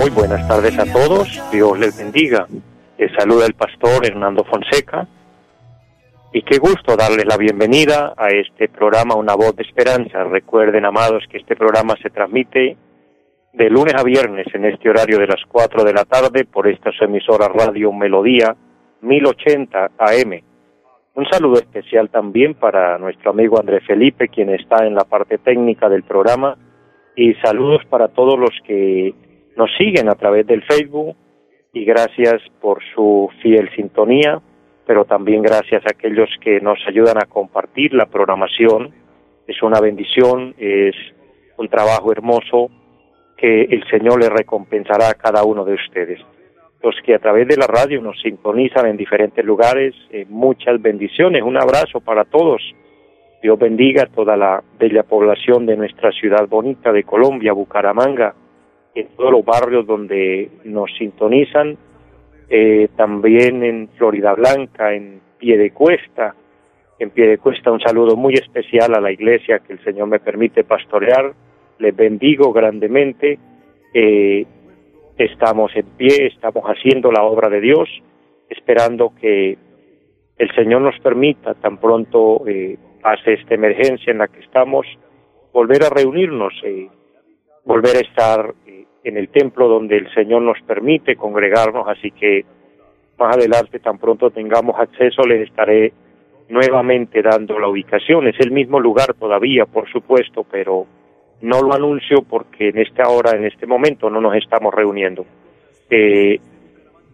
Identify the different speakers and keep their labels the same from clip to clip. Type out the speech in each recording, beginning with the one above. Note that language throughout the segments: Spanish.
Speaker 1: Muy buenas tardes a todos, Dios les bendiga. Les saluda el pastor Hernando Fonseca y qué gusto darles la bienvenida a este programa Una voz de esperanza. Recuerden, amados, que este programa se transmite de lunes a viernes en este horario de las 4 de la tarde por esta emisora Radio Melodía 1080 AM. Un saludo especial también para nuestro amigo Andrés Felipe, quien está en la parte técnica del programa, y saludos para todos los que nos siguen a través del Facebook, y gracias por su fiel sintonía, pero también gracias a aquellos que nos ayudan a compartir la programación. Es una bendición, es un trabajo hermoso que el Señor le recompensará a cada uno de ustedes. Los que a través de la radio nos sintonizan en diferentes lugares, eh, muchas bendiciones, un abrazo para todos. Dios bendiga a toda la bella población de nuestra ciudad bonita de Colombia, Bucaramanga, en todos los barrios donde nos sintonizan, eh, también en Florida Blanca, en Piedecuesta, en Piedecuesta un saludo muy especial a la iglesia que el Señor me permite pastorear, les bendigo grandemente, eh, estamos en pie, estamos haciendo la obra de Dios, esperando que el Señor nos permita tan pronto eh, pase esta emergencia en la que estamos, volver a reunirnos, eh, volver a estar en el templo donde el Señor nos permite congregarnos, así que más adelante, tan pronto tengamos acceso, les estaré nuevamente dando la ubicación. Es el mismo lugar todavía, por supuesto, pero no lo anuncio porque en esta hora, en este momento, no nos estamos reuniendo. Eh,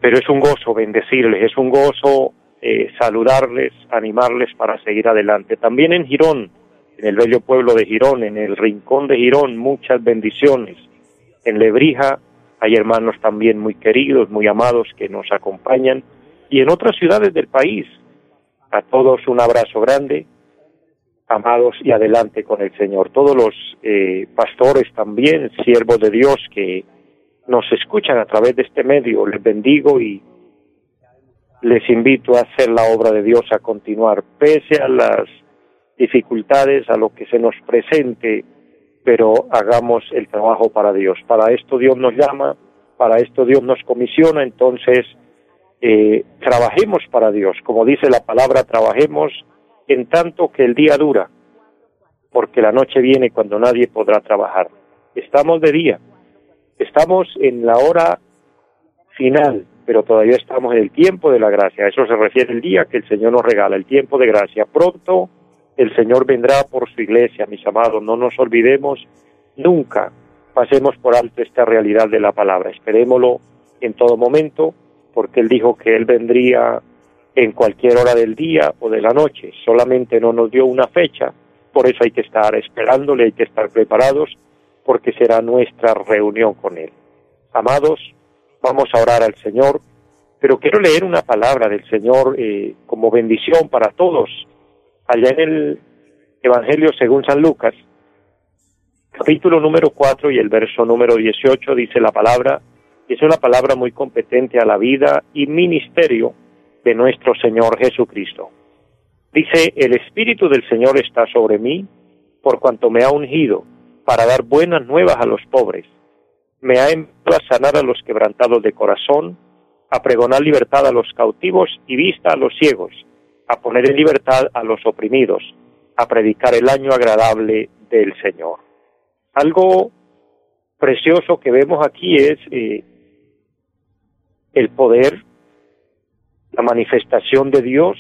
Speaker 1: pero es un gozo bendecirles, es un gozo eh, saludarles, animarles para seguir adelante. También en Girón, en el bello pueblo de Girón, en el rincón de Girón, muchas bendiciones en Lebrija hay hermanos también muy queridos, muy amados que nos acompañan y en otras ciudades del país. A todos un abrazo grande, amados y adelante con el Señor. Todos los eh, pastores también, siervos de Dios que nos escuchan a través de este medio, les bendigo y les invito a hacer la obra de Dios, a continuar, pese a las dificultades, a lo que se nos presente pero hagamos el trabajo para Dios. Para esto Dios nos llama, para esto Dios nos comisiona, entonces eh, trabajemos para Dios. Como dice la palabra, trabajemos en tanto que el día dura, porque la noche viene cuando nadie podrá trabajar. Estamos de día, estamos en la hora final, pero todavía estamos en el tiempo de la gracia. A eso se refiere el día que el Señor nos regala, el tiempo de gracia. Pronto el Señor vendrá por su iglesia, mis amados. No nos olvidemos nunca, pasemos por alto esta realidad de la palabra. Esperémoslo en todo momento, porque Él dijo que Él vendría en cualquier hora del día o de la noche. Solamente no nos dio una fecha, por eso hay que estar esperándole, hay que estar preparados, porque será nuestra reunión con Él. Amados, vamos a orar al Señor, pero quiero leer una palabra del Señor eh, como bendición para todos allá en el Evangelio según San Lucas, capítulo número 4 y el verso número 18 dice la palabra, y es una palabra muy competente a la vida y ministerio de nuestro Señor Jesucristo. Dice, el Espíritu del Señor está sobre mí, por cuanto me ha ungido para dar buenas nuevas a los pobres. Me ha enviado a sanar a los quebrantados de corazón, a pregonar libertad a los cautivos y vista a los ciegos, a poner en libertad a los oprimidos, a predicar el año agradable del Señor. Algo precioso que vemos aquí es eh, el poder, la manifestación de Dios,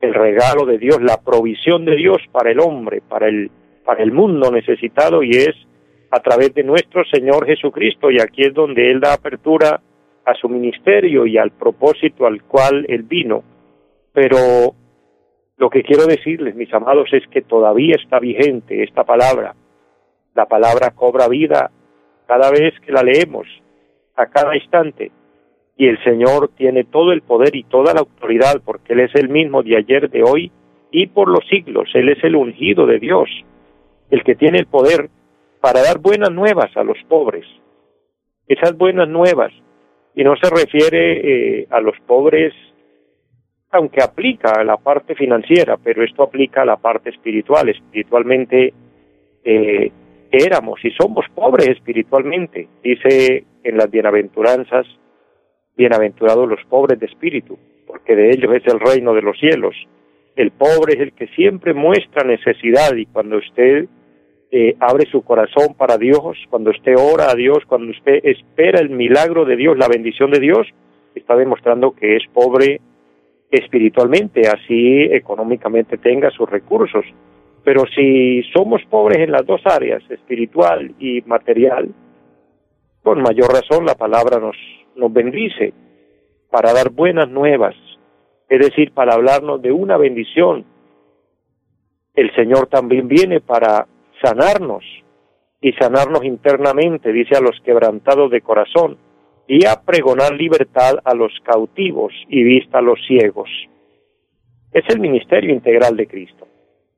Speaker 1: el regalo de Dios, la provisión de Dios para el hombre, para el, para el mundo necesitado y es a través de nuestro Señor Jesucristo y aquí es donde Él da apertura a su ministerio y al propósito al cual Él vino pero lo que quiero decirles, mis amados, es que todavía está vigente esta palabra. La palabra cobra vida cada vez que la leemos, a cada instante. Y el Señor tiene todo el poder y toda la autoridad, porque Él es el mismo de ayer, de hoy y por los siglos. Él es el ungido de Dios, el que tiene el poder para dar buenas nuevas a los pobres. Esas buenas nuevas, y no se refiere eh, a los pobres, aunque aplica a la parte financiera, pero esto aplica a la parte espiritual. Espiritualmente eh, éramos y somos pobres espiritualmente, dice en las bienaventuranzas, bienaventurados los pobres de espíritu, porque de ellos es el reino de los cielos. El pobre es el que siempre muestra necesidad y cuando usted eh, abre su corazón para Dios, cuando usted ora a Dios, cuando usted espera el milagro de Dios, la bendición de Dios, está demostrando que es pobre espiritualmente, así económicamente tenga sus recursos. Pero si somos pobres en las dos áreas, espiritual y material, con mayor razón la palabra nos, nos bendice para dar buenas nuevas, es decir, para hablarnos de una bendición. El Señor también viene para sanarnos y sanarnos internamente, dice a los quebrantados de corazón, y a pregonar libertad a los cautivos y vista a los ciegos. Es el ministerio integral de Cristo.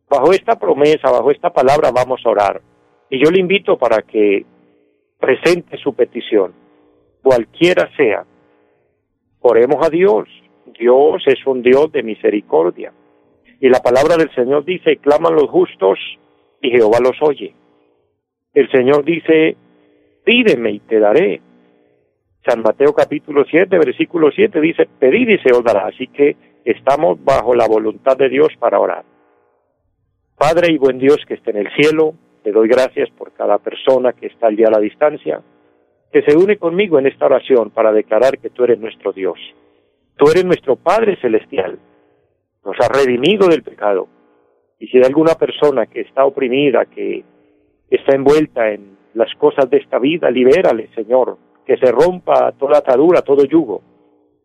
Speaker 1: Bajo esta promesa, bajo esta palabra vamos a orar. Y yo le invito para que presente su petición, cualquiera sea. Oremos a Dios. Dios es un Dios de misericordia. Y la palabra del Señor dice, claman los justos y Jehová los oye. El Señor dice, pídeme y te daré. San Mateo capítulo 7, versículo 7 dice, pedid y se os dará. Así que estamos bajo la voluntad de Dios para orar. Padre y buen Dios que esté en el cielo, te doy gracias por cada persona que está allí a la distancia, que se une conmigo en esta oración para declarar que tú eres nuestro Dios. Tú eres nuestro Padre Celestial. Nos has redimido del pecado. Y si hay alguna persona que está oprimida, que está envuelta en las cosas de esta vida, libérale, Señor, que se rompa toda atadura, todo yugo.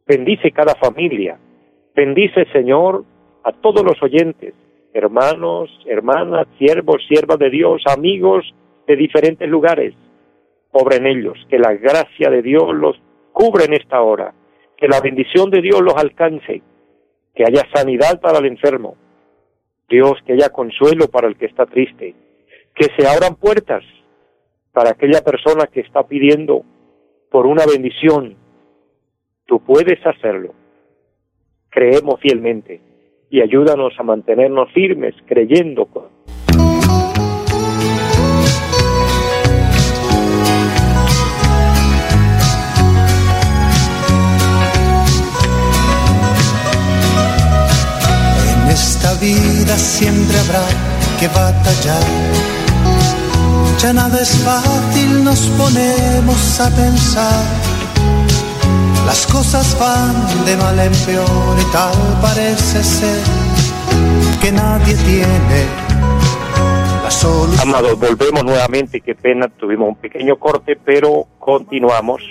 Speaker 1: Bendice cada familia. Bendice, Señor, a todos los oyentes hermanos, hermanas, siervos, siervas de Dios, amigos de diferentes lugares. Obra en ellos, que la gracia de Dios los cubra en esta hora, que la bendición de Dios los alcance, que haya sanidad para el enfermo, Dios, que haya consuelo para el que está triste, que se abran puertas para aquella persona que está pidiendo por una bendición. Tú puedes hacerlo. Creemos fielmente y ayúdanos a mantenernos firmes creyendo.
Speaker 2: En vida siempre habrá que batallar. Ya nada es fácil, nos ponemos a pensar las cosas van de mal en peor y tal parece ser que nadie tiene la solución.
Speaker 1: Amados, volvemos nuevamente, qué pena, tuvimos un pequeño corte, pero continuamos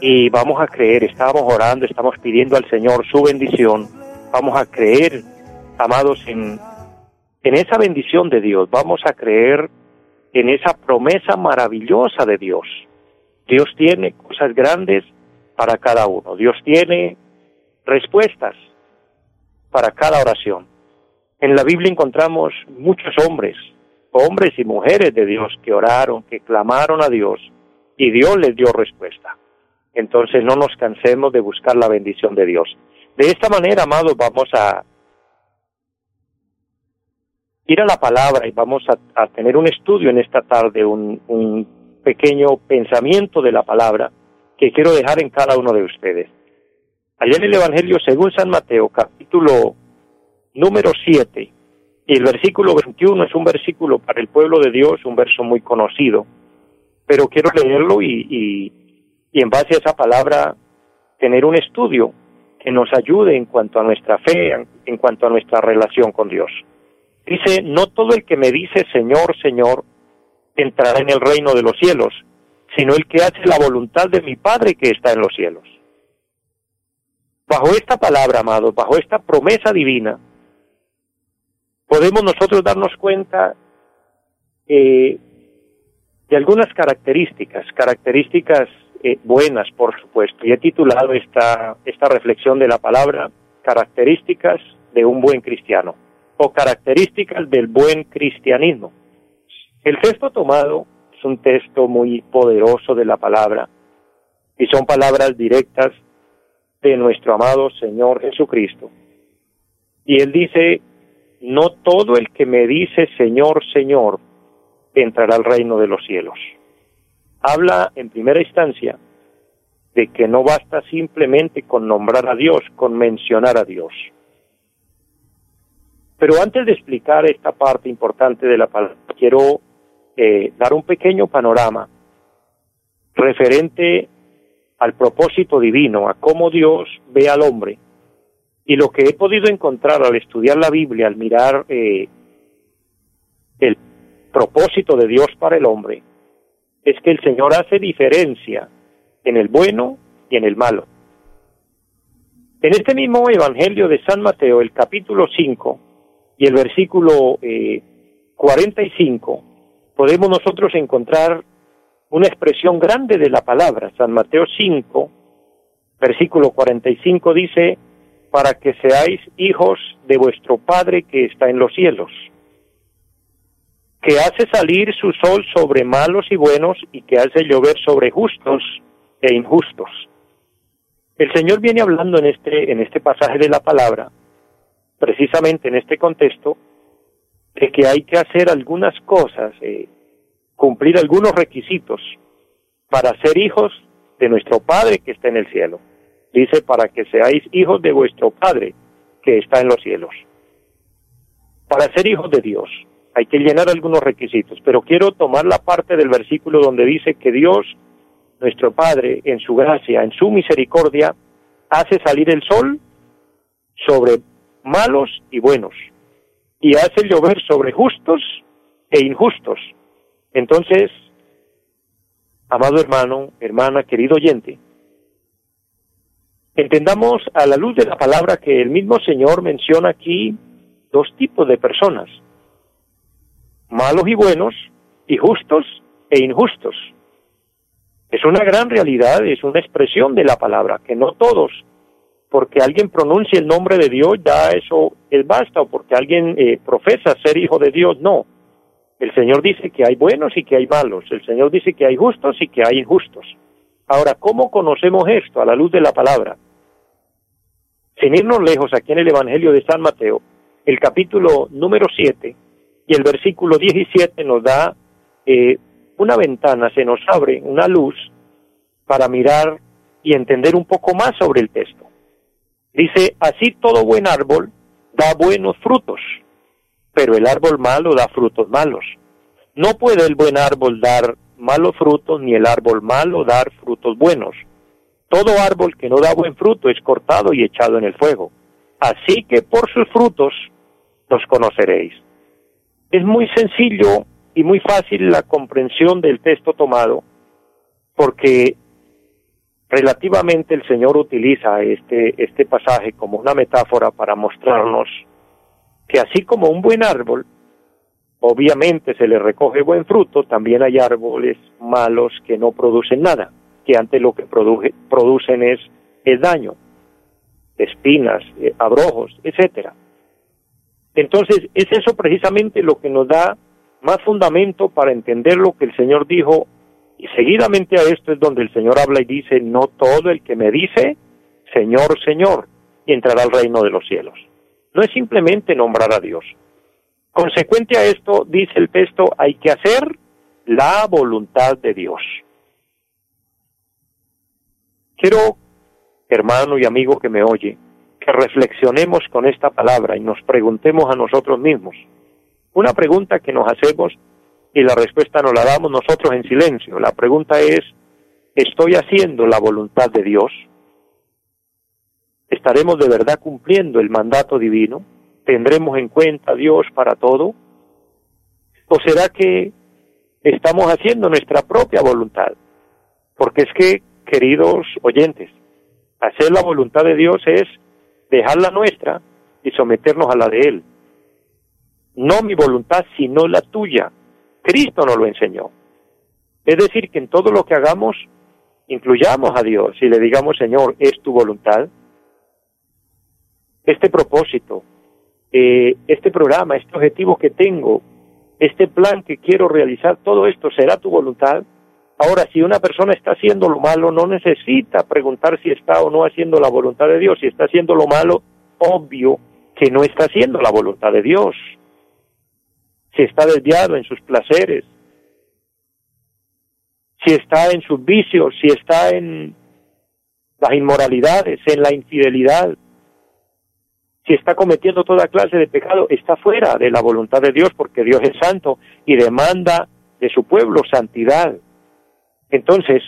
Speaker 1: y vamos a creer, estamos orando, estamos pidiendo al Señor su bendición, vamos a creer, amados, en, en esa bendición de Dios, vamos a creer en esa promesa maravillosa de Dios. Dios tiene cosas grandes para cada uno. Dios tiene respuestas para cada oración. En la Biblia encontramos muchos hombres, hombres y mujeres de Dios que oraron, que clamaron a Dios y Dios les dio respuesta. Entonces no nos cansemos de buscar la bendición de Dios. De esta manera, amados, vamos a ir a la palabra y vamos a, tener un estudio en esta tarde, un, pequeño pensamiento de la palabra que quiero dejar en cada uno de ustedes. Allá en el Evangelio según San Mateo, capítulo número 7, y el versículo 21 es un versículo para el pueblo de Dios, un verso muy conocido, pero quiero leerlo y, y en base a esa palabra tener un estudio que nos ayude en cuanto a nuestra fe, en cuanto a nuestra relación con Dios. Dice, no todo el que me dice Señor, Señor, entrará en el reino de los cielos, sino el que hace la voluntad de mi Padre que está en los cielos. Bajo esta palabra, amado, bajo esta promesa divina, podemos nosotros darnos cuenta de y algunas características, características eh, buenas, por supuesto. Y he titulado esta, esta reflexión de la palabra características de un buen cristiano o características del buen cristianismo. El texto tomado es un texto muy poderoso de la palabra y son palabras directas de nuestro amado Señor Jesucristo. Y él dice, no todo el que me dice Señor, Señor, entrará al reino de los cielos. Habla en primera instancia de que no basta simplemente con nombrar a Dios, con mencionar a Dios. Pero antes de explicar esta parte importante de la palabra, quiero eh, dar un pequeño panorama referente al propósito divino, a cómo Dios ve al hombre. Y lo que he podido encontrar al estudiar la Biblia, al mirar eh, el propósito de Dios para el hombre, es que el Señor hace diferencia en el bueno y en el malo. En este mismo Evangelio de San Mateo, el capítulo 5 y el versículo eh, 45, podemos nosotros encontrar una expresión grande de la palabra. San Mateo 5, versículo 45 dice, para que seáis hijos de vuestro Padre que está en los cielos, que hace salir su sol sobre malos y buenos y que hace llover sobre justos e injustos. El Señor viene hablando en este, en este pasaje de la palabra, precisamente en este contexto, de que hay que hacer algunas cosas, eh, cumplir algunos requisitos para ser hijos de nuestro Padre que está en el cielo. Dice, para que seáis hijos de vuestro Padre que está en los cielos. Para ser hijos de Dios hay que llenar algunos requisitos, pero quiero tomar la parte del versículo donde dice que Dios nuestro Padre, en su gracia, en su misericordia, hace salir el sol sobre malos y buenos, y hace llover sobre justos e injustos. Entonces, amado hermano, hermana, querido oyente, entendamos a la luz de la palabra que el mismo Señor menciona aquí dos tipos de personas, malos y buenos, y justos e injustos. Es una gran realidad, es una expresión de la palabra, que no todos, porque alguien pronuncie el nombre de Dios, ya eso es basta, o porque alguien eh, profesa ser hijo de Dios, no. El Señor dice que hay buenos y que hay malos, el Señor dice que hay justos y que hay injustos. Ahora, ¿cómo conocemos esto a la luz de la palabra? Sin irnos lejos, aquí en el Evangelio de San Mateo, el capítulo número 7 y el versículo 17 nos da eh, una ventana, se nos abre una luz para mirar y entender un poco más sobre el texto. Dice, así todo buen árbol da buenos frutos, pero el árbol malo da frutos malos. No puede el buen árbol dar malos frutos, ni el árbol malo dar frutos buenos. Todo árbol que no da buen fruto es cortado y echado en el fuego. Así que por sus frutos los conoceréis. Es muy sencillo y muy fácil la comprensión del texto tomado, porque relativamente el Señor utiliza este, este pasaje como una metáfora para mostrarnos que así como un buen árbol, obviamente se le recoge buen fruto, también hay árboles malos que no producen nada, que antes lo que producen es, el daño, espinas, eh, abrojos, etcétera. Entonces, es eso precisamente lo que nos da más fundamento para entender lo que el Señor dijo y seguidamente a esto es donde el Señor habla y dice, no todo el que me dice, Señor, Señor, entrará al reino de los cielos. No es simplemente nombrar a Dios. Consecuente a esto, dice el texto, hay que hacer la voluntad de Dios. Quiero, hermano y amigo que me oye, que reflexionemos con esta palabra y nos preguntemos a nosotros mismos, una pregunta que nos hacemos y la respuesta nos la damos nosotros en silencio. La pregunta es, ¿estoy haciendo la voluntad de Dios? ¿Estaremos de verdad cumpliendo el mandato divino? ¿Tendremos en cuenta a Dios para todo? ¿O será que estamos haciendo nuestra propia voluntad? Porque es que, queridos oyentes, hacer la voluntad de Dios es dejar la nuestra y someternos a la de Él no mi voluntad, sino la tuya. Cristo nos lo enseñó. Es decir, que en todo lo que hagamos incluyamos a Dios y le digamos, Señor, es tu voluntad. Este propósito, eh, este programa, este objetivo que tengo, este plan que quiero realizar, todo esto será tu voluntad. Ahora, si una persona está haciendo lo malo, no necesita preguntar si está o no haciendo la voluntad de Dios. Si está haciendo lo malo, obvio que no está haciendo la voluntad de Dios. Si está desviado en sus placeres, si está en sus vicios, si está en las inmoralidades, en la infidelidad, si está cometiendo toda clase de pecado, está fuera de la voluntad de Dios porque Dios es santo y demanda de su pueblo santidad. Entonces,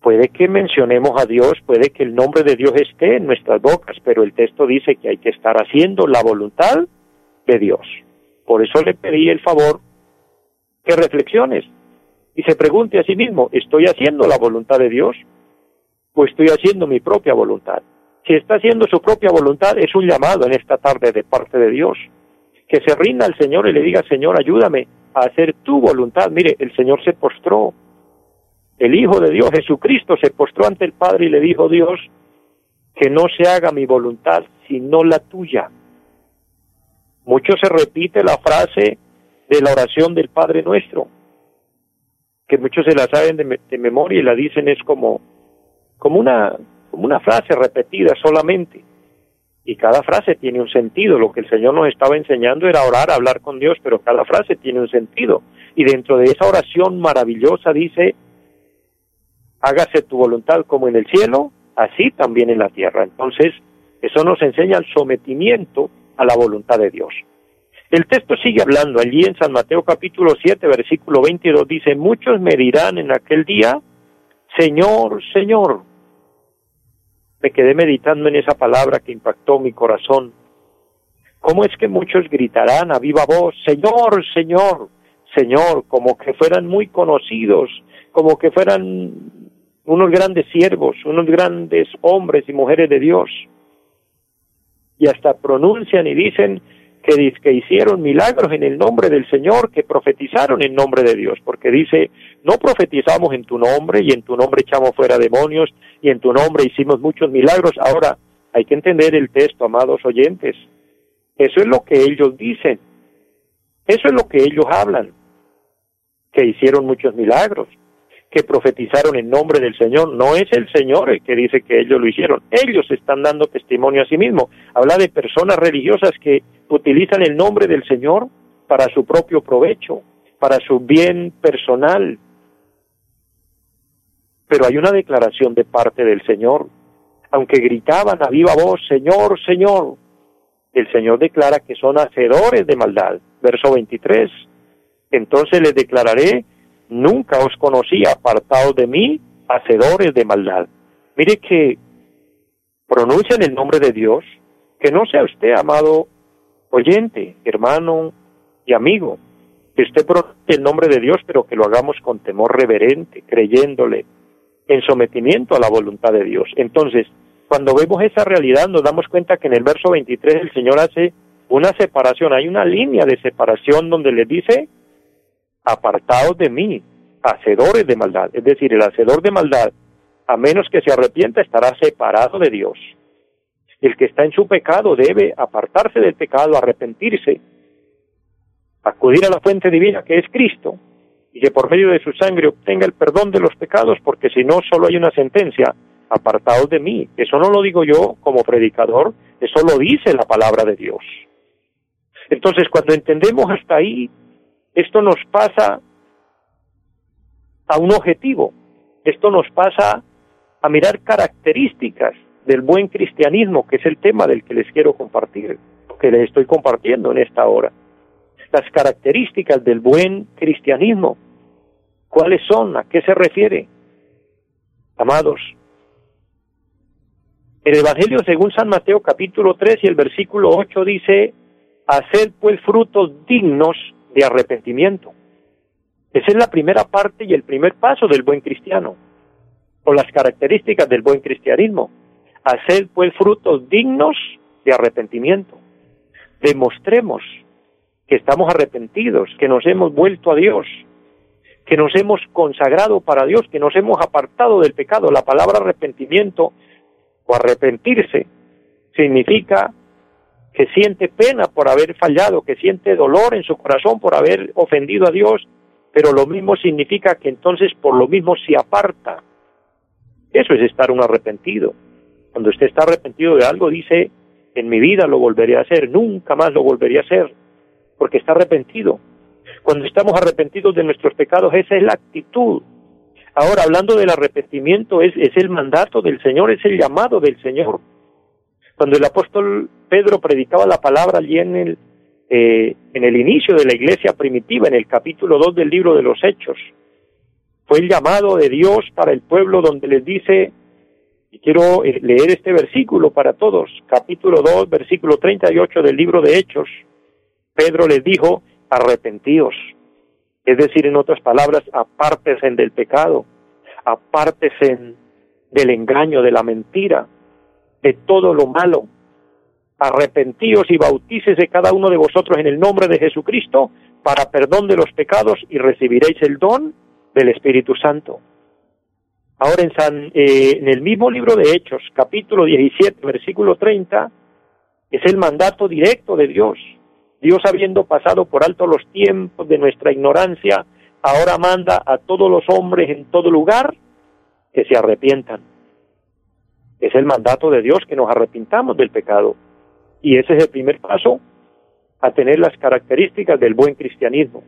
Speaker 1: puede que mencionemos a Dios, puede que el nombre de Dios esté en nuestras bocas, pero el texto dice que hay que estar haciendo la voluntad de Dios. Por eso le pedí el favor que reflexiones y se pregunte a sí mismo, ¿estoy haciendo la voluntad de Dios o estoy haciendo mi propia voluntad? Si está haciendo su propia voluntad, es un llamado en esta tarde de parte de Dios. Que se rinda al Señor y le diga, Señor, ayúdame a hacer tu voluntad. Mire, el Señor se postró. El Hijo de Dios, Jesucristo, se postró ante el Padre y le dijo, Dios, que no se haga mi voluntad, sino la tuya. Mucho se repite la frase de la oración del Padre nuestro que muchos se la saben de, memoria y la dicen es como, como, una, como una frase repetida solamente. Y cada frase tiene un sentido. Lo que el Señor nos estaba enseñando era orar, hablar con Dios, pero cada frase tiene un sentido. Y dentro de esa oración maravillosa dice, hágase tu voluntad como en el cielo, así también en la tierra. Entonces, eso nos enseña el sometimiento a la voluntad de Dios. El texto sigue hablando allí en San Mateo capítulo 7, versículo 22, dice, muchos me dirán en aquel día, Señor, Señor. Me quedé meditando en esa palabra que impactó mi corazón. ¿Cómo es que muchos gritarán a viva voz, Señor, Señor, Señor, como que fueran muy conocidos, como que fueran unos grandes siervos, unos grandes hombres y mujeres de Dios? Y hasta pronuncian y dicen, que, hicieron milagros en el nombre del Señor, que profetizaron en nombre de Dios, porque dice, no profetizamos en tu nombre y en tu nombre echamos fuera demonios y en tu nombre hicimos muchos milagros. Ahora, hay que entender el texto, amados oyentes. Eso es lo que ellos dicen. Eso es lo que ellos hablan, que hicieron muchos milagros que profetizaron en nombre del Señor. No es el Señor el que dice que ellos lo hicieron. Ellos están dando testimonio a sí mismos. Habla de personas religiosas que utilizan el nombre del Señor para su propio provecho, para su bien personal. Pero hay una declaración de parte del Señor. Aunque gritaban a viva voz, Señor, Señor, el Señor declara que son hacedores de maldad. Verso 23. Entonces les declararé nunca os conocí apartados de mí, hacedores de maldad. Mire que pronuncian el nombre de Dios, que no sea usted, amado oyente, hermano y amigo, que usted pronuncie el nombre de Dios, pero que lo hagamos con temor reverente, creyéndole, en sometimiento a la voluntad de Dios. Entonces, cuando vemos esa realidad, nos damos cuenta que en el verso 23 el Señor hace una separación, hay una línea de separación donde le dice apartados de mí, hacedores de maldad. Es decir, el hacedor de maldad, a menos que se arrepienta, estará separado de Dios. El que está en su pecado debe apartarse del pecado, arrepentirse, acudir a la fuente divina que es Cristo, y que por medio de su sangre obtenga el perdón de los pecados, porque si no, solo hay una sentencia, apartados de mí. Eso no lo digo yo como predicador, eso lo dice la palabra de Dios. Entonces, cuando entendemos hasta ahí, esto nos pasa a un objetivo, esto nos pasa a mirar características del buen cristianismo, que es el tema del que les quiero compartir, que les estoy compartiendo en esta hora. Las características del buen cristianismo, ¿cuáles son? ¿A qué se refiere? Amados, el Evangelio según San Mateo capítulo 3 y el versículo 8 dice, haced pues frutos dignos de arrepentimiento. Esa es la primera parte y el primer paso del buen cristiano, o las características del buen cristianismo. Hacer pues frutos dignos de arrepentimiento. Demostremos que estamos arrepentidos, que nos hemos vuelto a Dios, que nos hemos consagrado para Dios, que nos hemos apartado del pecado. La palabra arrepentimiento o arrepentirse significa que siente pena por haber fallado, que siente dolor en su corazón por haber ofendido a Dios, pero lo mismo significa que entonces por lo mismo se aparta. Eso es estar un arrepentido. Cuando usted está arrepentido de algo, dice, en mi vida lo volveré a hacer, nunca más lo volveré a hacer, porque está arrepentido. Cuando estamos arrepentidos de nuestros pecados, esa es la actitud. Ahora, hablando del arrepentimiento, es, es el mandato del Señor, es el llamado del Señor. Cuando el apóstol Pedro predicaba la palabra allí en el, eh, en el inicio de la iglesia primitiva, en el capítulo 2 del libro de los Hechos, fue el llamado de Dios para el pueblo donde les dice, y quiero eh, leer este versículo para todos, capítulo 2, versículo 38 del libro de Hechos. Pedro les dijo, arrepentíos. Es decir, en otras palabras, apártense del pecado, apártense del engaño, de la mentira, de todo lo malo. Arrepentíos y bautícese cada uno de vosotros en el nombre de Jesucristo para perdón de los pecados y recibiréis el don del Espíritu Santo. Ahora en, San, eh, en el mismo libro de Hechos, capítulo 17, versículo 30, es el mandato directo de Dios. Dios habiendo pasado por alto los tiempos de nuestra ignorancia, ahora manda a todos los hombres en todo lugar que se arrepientan. Es el mandato de Dios que nos arrepintamos del pecado. Y ese es el primer paso a tener las características del buen cristianismo.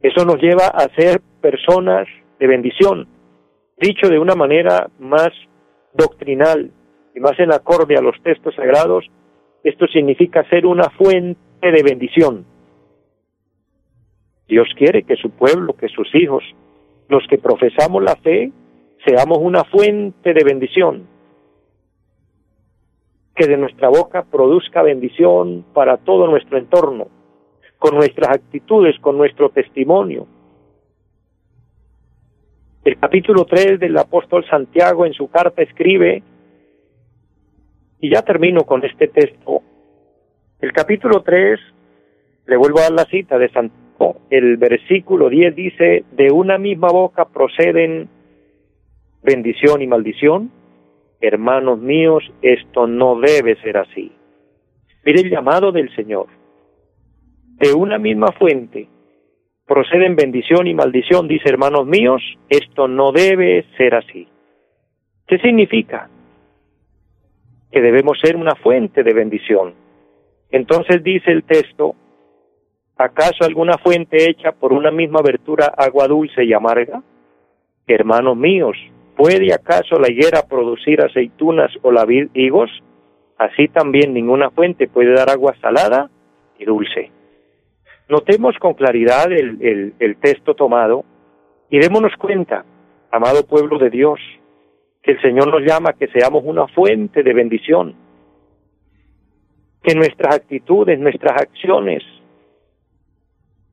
Speaker 1: Eso nos lleva a ser personas de bendición. Dicho de una manera más doctrinal y más en acorde a los textos sagrados, esto significa ser una fuente de bendición. Dios quiere que su pueblo, que sus hijos, los que profesamos la fe, seamos una fuente de bendición, que de nuestra boca produzca bendición para todo nuestro entorno, con nuestras actitudes, con nuestro testimonio. El capítulo 3 del apóstol Santiago en su carta escribe, y ya termino con este texto, el capítulo 3, le vuelvo a dar la cita de Santiago, el versículo 10 dice, de una misma boca proceden bendición y maldición, hermanos míos, esto no debe ser así. Mire el llamado del Señor. De una misma fuente proceden bendición y maldición, dice hermanos míos, esto no debe ser así. ¿Qué significa? Que debemos ser una fuente de bendición. Entonces dice el texto, ¿acaso alguna fuente hecha por una misma abertura agua dulce y amarga? Hermanos míos, ¿Puede acaso la higuera producir aceitunas o la vid higos? Así también ninguna fuente puede dar agua salada y dulce. Notemos con claridad el, el texto tomado y démonos cuenta, amado pueblo de Dios, que el Señor nos llama que seamos una fuente de bendición, que nuestras actitudes, nuestras acciones,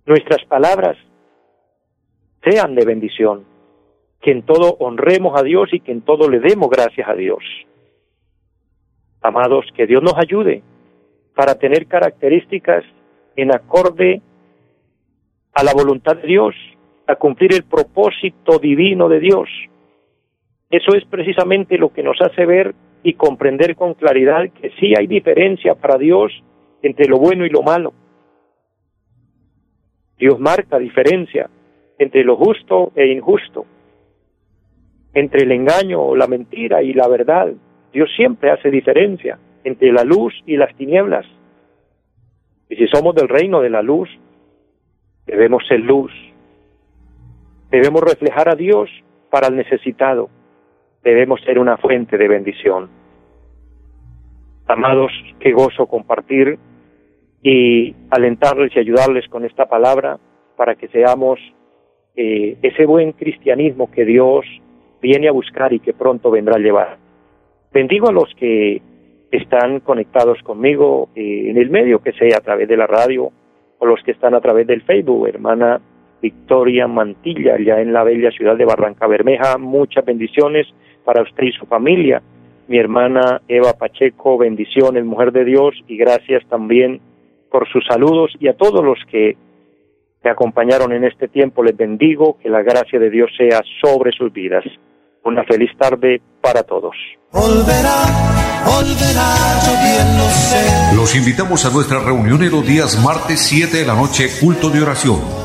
Speaker 1: nuestras palabras sean de bendición que en todo honremos a Dios y que en todo le demos gracias a Dios. Amados, que Dios nos ayude para tener características en acorde a la voluntad de Dios, a cumplir el propósito divino de Dios. Eso es precisamente lo que nos hace ver y comprender con claridad que sí hay diferencia para Dios entre lo bueno y lo malo. Dios marca diferencia entre lo justo e injusto entre el engaño o la mentira y la verdad. Dios siempre hace diferencia entre la luz y las tinieblas. Y si somos del reino de la luz, debemos ser luz. Debemos reflejar a Dios para el necesitado. Debemos ser una fuente de bendición. Amados, qué gozo compartir y alentarles y ayudarles con esta palabra para que seamos eh, ese buen cristianismo que Dios viene a buscar y que pronto vendrá a llevar. Bendigo a los que están conectados conmigo eh, en el medio, que sea a través de la radio o los que están a través del Facebook, hermana Victoria Mantilla, ya en la bella ciudad de Barranca Bermeja, muchas bendiciones para usted y su familia. Mi hermana Eva Pacheco, bendiciones, mujer de Dios, y gracias también por sus saludos y a todos los que me acompañaron en este tiempo, les bendigo, que la gracia de Dios sea sobre sus vidas. Una feliz tarde para todos.
Speaker 3: Los invitamos a nuestra reunión en los días martes 7 de la noche, culto de oración